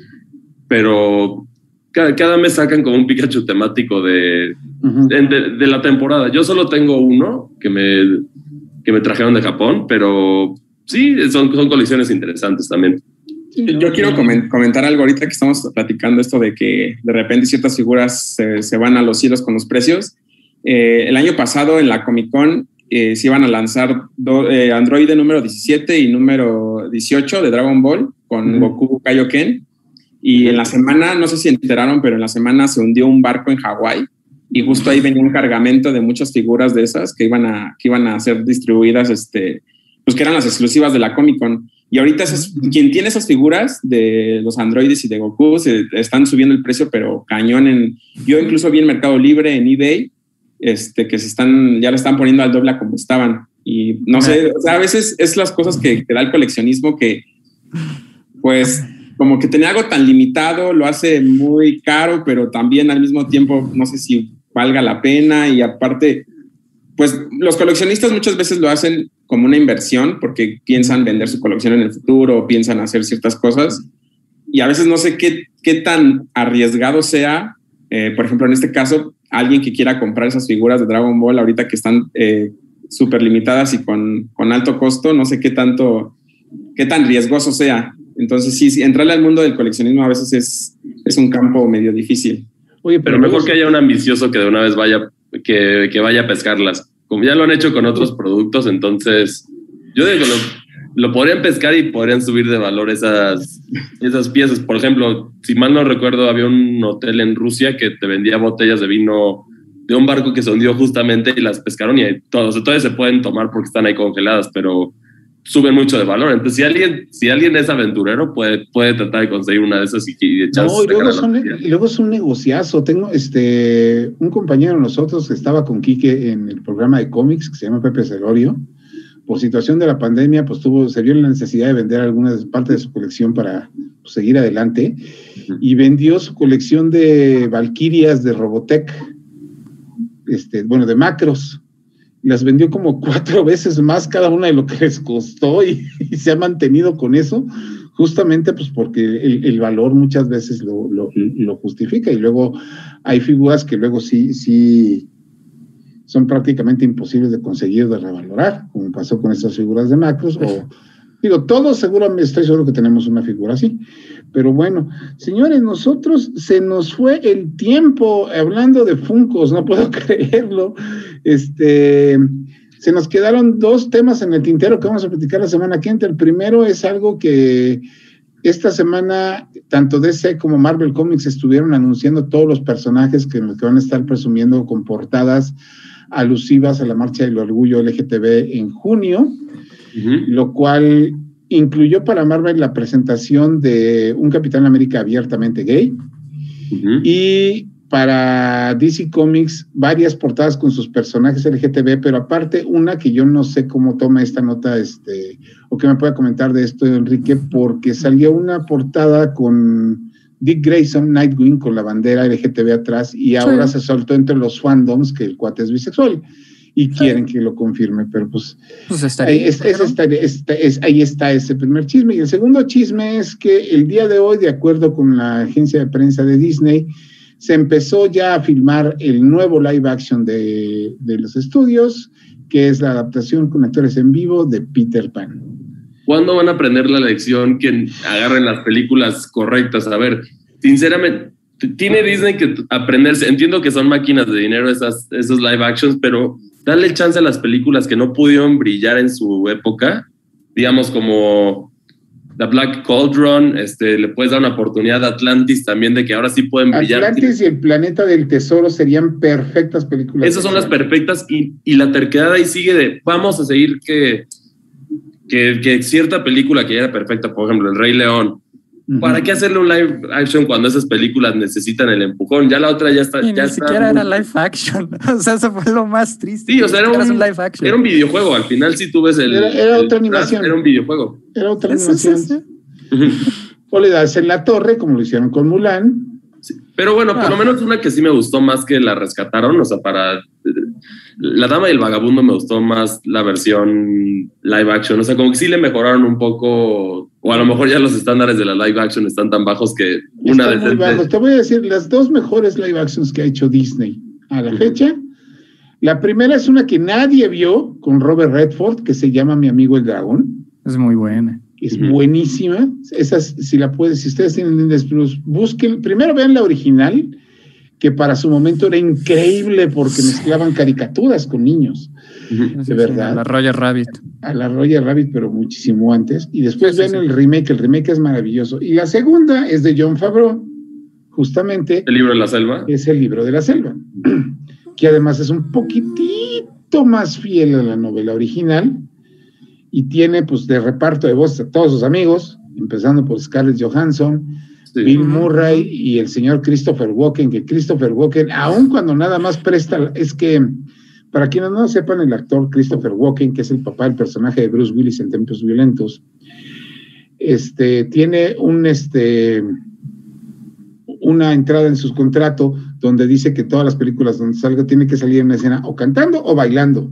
pero cada, cada, mes sacan como un Pikachu temático de, de, la temporada. Yo solo tengo uno que me, que me trajeron de Japón, pero sí, son, son colecciones interesantes también. Yo quiero comentar algo ahorita que estamos platicando esto de que de repente ciertas figuras se, se van a los cielos con los precios. Eh, el año pasado en la Comic Con eh, se iban a lanzar eh, Android número 17 y número 18 de Dragon Ball con Goku Kaioken. Y en la semana, no sé si enteraron, pero en la semana se hundió un barco en Hawái y justo ahí venía un cargamento de muchas figuras de esas que iban a, que iban a ser distribuidas, este, pues que eran las exclusivas de la Comic Con. Y ahorita quien tiene esas figuras de los androides y de Goku se están subiendo el precio, pero cañón en... Yo incluso vi en Mercado Libre, en eBay, este, que se están, ya lo están poniendo al doble como estaban. Y no sé, a veces es las cosas que te da el coleccionismo que, pues, como que tenía algo tan limitado, lo hace muy caro, pero también al mismo tiempo no sé si valga la pena. Y aparte, pues los coleccionistas muchas veces lo hacen como una inversión porque piensan vender su colección en el futuro, piensan hacer ciertas cosas. Y a veces no sé qué, qué tan arriesgado sea, eh, por ejemplo, en este caso, alguien que quiera comprar esas figuras de Dragon Ball ahorita que están eh, súper limitadas y con, con, alto costo, no sé qué tanto, qué tan riesgoso sea. Entonces, sí, sí, entrarle al mundo del coleccionismo a veces es, es un campo medio difícil. Oye, pero, mejor que haya un ambicioso que de una vez vaya, que, que vaya a pescarlas. Como ya lo han hecho con otros productos, entonces yo digo, lo podrían pescar y podrían subir de valor esas, esas piezas. Por ejemplo, si mal no recuerdo, había un hotel en Rusia que te vendía botellas de vino de un barco que se hundió justamente y las pescaron y todos, todavía se pueden tomar porque están ahí congeladas, pero suben mucho de valor. Entonces, si alguien, si alguien es aventurero, puede, puede tratar de conseguir una de esas y, y echarse. No, y luego, son, y luego es un negociazo. Tengo este, un compañero de nosotros que estaba con Quique en el programa de cómics que se llama Pepe Celorio por situación de la pandemia, pues tuvo, se vio la necesidad de vender algunas partes de su colección para pues, seguir adelante. Y vendió su colección de Valkyrias de Robotech, este, bueno, de macros. Las vendió como cuatro veces más cada una de lo que les costó y, se ha mantenido con eso, justamente pues porque el, valor muchas veces lo, lo, justifica. Y luego hay figuras que luego sí, sí son prácticamente imposibles de conseguir, de revalorar, como pasó con estas figuras de macros, o Digo, todos seguramente estoy seguro que tenemos una figura así. Pero bueno, señores, nosotros se nos fue el tiempo hablando de Funcos, no puedo creerlo. Este, se nos quedaron dos temas en el tintero que vamos a platicar la semana que entra. El primero es algo que esta semana tanto DC como Marvel Comics estuvieron anunciando todos los personajes que, que van a estar presumiendo con portadas alusivas a la marcha del orgullo LGTB en junio, lo cual incluyó para Marvel la presentación de un Capitán América abiertamente gay y para DC Comics varias portadas con sus personajes LGTB, pero aparte una que yo no sé cómo toma esta nota, este, o que me pueda comentar de esto, Enrique, porque salió una portada con Dick Grayson, Nightwing, con la bandera LGTB atrás, y ahora se soltó entre los fandoms que el cuate es bisexual y quieren que lo confirme, pero pues, pues ahí, ahí está ese primer chisme. Y el segundo chisme es que el día de hoy, de acuerdo con la agencia de prensa de Disney, se empezó ya a filmar el nuevo live action de, los estudios, que es la adaptación con actores en vivo de Peter Pan. ¿Cuándo van a aprender la lección que agarren las películas correctas? A ver, sinceramente, tiene Disney que aprenderse. Entiendo que son máquinas de dinero esas, esos live actions, pero dale chance a las películas que no pudieron brillar en su época, digamos como The Black Cauldron, este, le puedes dar una oportunidad a Atlantis también de que ahora sí pueden brillar. Atlantis y el planeta del tesoro serían perfectas películas. Esas son las perfectas y, y, la terquedad ahí sigue de vamos a seguir que, que, que, cierta película que ya era perfecta, por ejemplo, El Rey León, ¿Para qué hacerle un live action cuando esas películas necesitan el empujón? Ya la otra ya está. Y ya ni siquiera era live action. O sea, eso fue lo más triste. Sí, o sea, era un, live action. Era un videojuego. Al final, si tú ves el. Era, otra animación. Era un videojuego. Era otra animación. o le das en la torre, como lo hicieron con Mulan. Pero bueno, por lo ah. menos una que sí me gustó más que la rescataron, o sea, para La Dama y el Vagabundo me gustó más la versión live action, o sea, como que sí le mejoraron un poco, o a lo mejor ya los estándares de la live action están tan bajos que una de bajos. Te voy a decir las dos mejores live actions que ha hecho Disney a la fecha. La primera es una que nadie vio con Robert Redford, que se llama Mi amigo el dragón. Es muy buena es buenísima. Esas, si la puedes, si ustedes tienen Disney Plus, busquen, primero vean la original, que para su momento era increíble porque mezclaban caricaturas con niños. de verdad. a la Roger Rabbit. A la Roger Rabbit, pero muchísimo antes. Y después ven el remake, el remake es maravilloso. Y la segunda es de John Favreau, justamente. ¿El libro de la selva? Es el libro de la selva, que además es un poquitito más fiel a la novela original y tiene pues de reparto de voz a todos sus amigos, empezando por Scarlett Johansson, Bill Murray y el señor Christopher Walken, que Christopher Walken, aun cuando nada más presta, es que para quienes no sepan, el actor Christopher Walken, que es el papá del personaje de Bruce Willis en Tempos Violentos, este, tiene un, este, una entrada en su contrato donde dice que todas las películas donde salga tiene que salir en una escena o cantando o bailando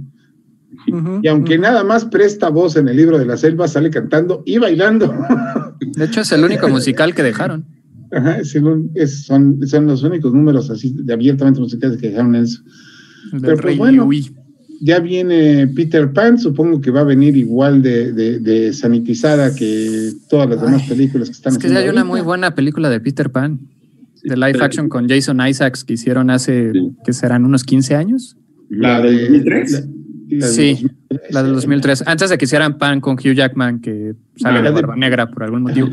y aunque nada más presta voz en el libro de la selva, sale cantando y bailando. De hecho, es el único musical que dejaron. Ajá, son, son los únicos números así de abiertamente musicales que dejaron eso. Pero pues, bueno, ya viene Peter Pan, supongo que va a venir igual de, sanitizada que todas las demás películas que están Es que hay una muy buena película de Peter Pan, de live action con Jason Isaacs que hicieron hace, que serán unos 15 años. ¿La de 2003? Sí, la del 2003. Antes de que hicieran Pan con Hugh Jackman, que sale de Barba Negra por algún motivo.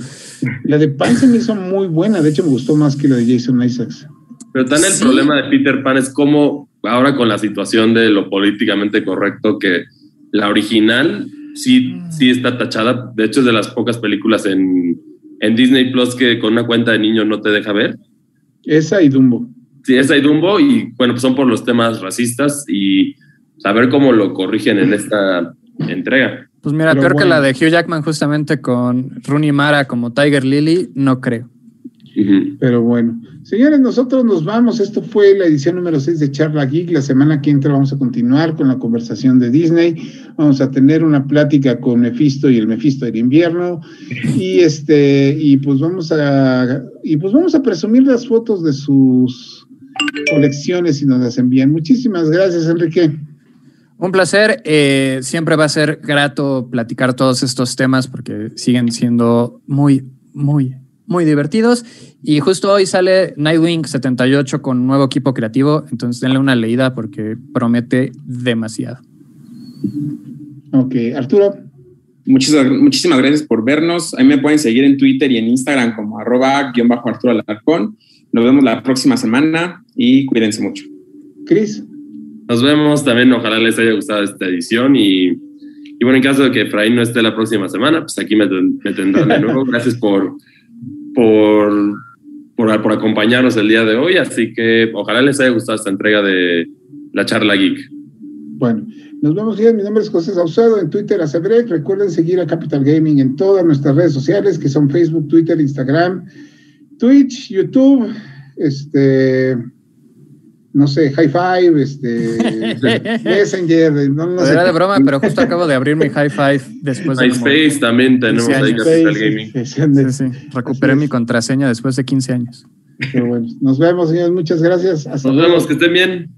La de Pan se me hizo muy buena. De hecho, me gustó más que la de Jason Isaacs. Pero tan el problema de Peter Pan es como ahora con la situación de lo políticamente correcto que la original sí, sí está tachada. De hecho, es de las pocas películas en, en Disney Plus que con una cuenta de niños no te deja ver. Esa y Dumbo. Sí, esa y Dumbo. Y bueno, pues son por los temas racistas y saber cómo lo corrigen en esta entrega. Pues mira, peor que la de Hugh Jackman justamente con Rooney Mara como Tiger Lily, no creo. Pero bueno, señores, nosotros nos vamos. Esto fue la edición número 6 de Charla Geek. La semana que entra vamos a continuar con la conversación de Disney. Vamos a tener una plática con Mephisto y el Mephisto del invierno. Y este, y pues vamos a, y pues vamos a presumir las fotos de sus colecciones y nos las envían. Muchísimas gracias, Enrique. Un placer. Eh, siempre va a ser grato platicar todos estos temas porque siguen siendo muy, muy, muy divertidos. Y justo hoy sale Nightwing 78 con un nuevo equipo creativo. Entonces denle una leída porque promete demasiado. Ok, Arturo. Muchísimas, muchísimas gracias por vernos. Ahí me pueden seguir en Twitter y en Instagram como arroba guion bajo Arturo Alarcón. Nos vemos la próxima semana y cuídense mucho. Cris. Nos vemos también, ojalá les haya gustado esta edición y, bueno, en caso de que Efraín no esté la próxima semana, pues aquí me, me de nuevo. Gracias por, por, por, por, acompañarnos el día de hoy, así que ojalá les haya gustado esta entrega de la charla geek. Bueno, nos vemos bien. Mi nombre es José Saucedo, en Twitter a Break. Recuerden seguir a Capital Gaming en todas nuestras redes sociales, que son Facebook, Twitter, Instagram, Twitch, YouTube, este no sé, High Five, este, Messenger, no, no Era de broma, pero justo acabo de abrir mi High Five después de MySpace también tenemos ahí Capital Gaming. Sí, sí, Recuperé mi contraseña después de 15 años. Pero bueno, nos vemos, señores. Muchas gracias. Hasta nos vemos, que estén bien.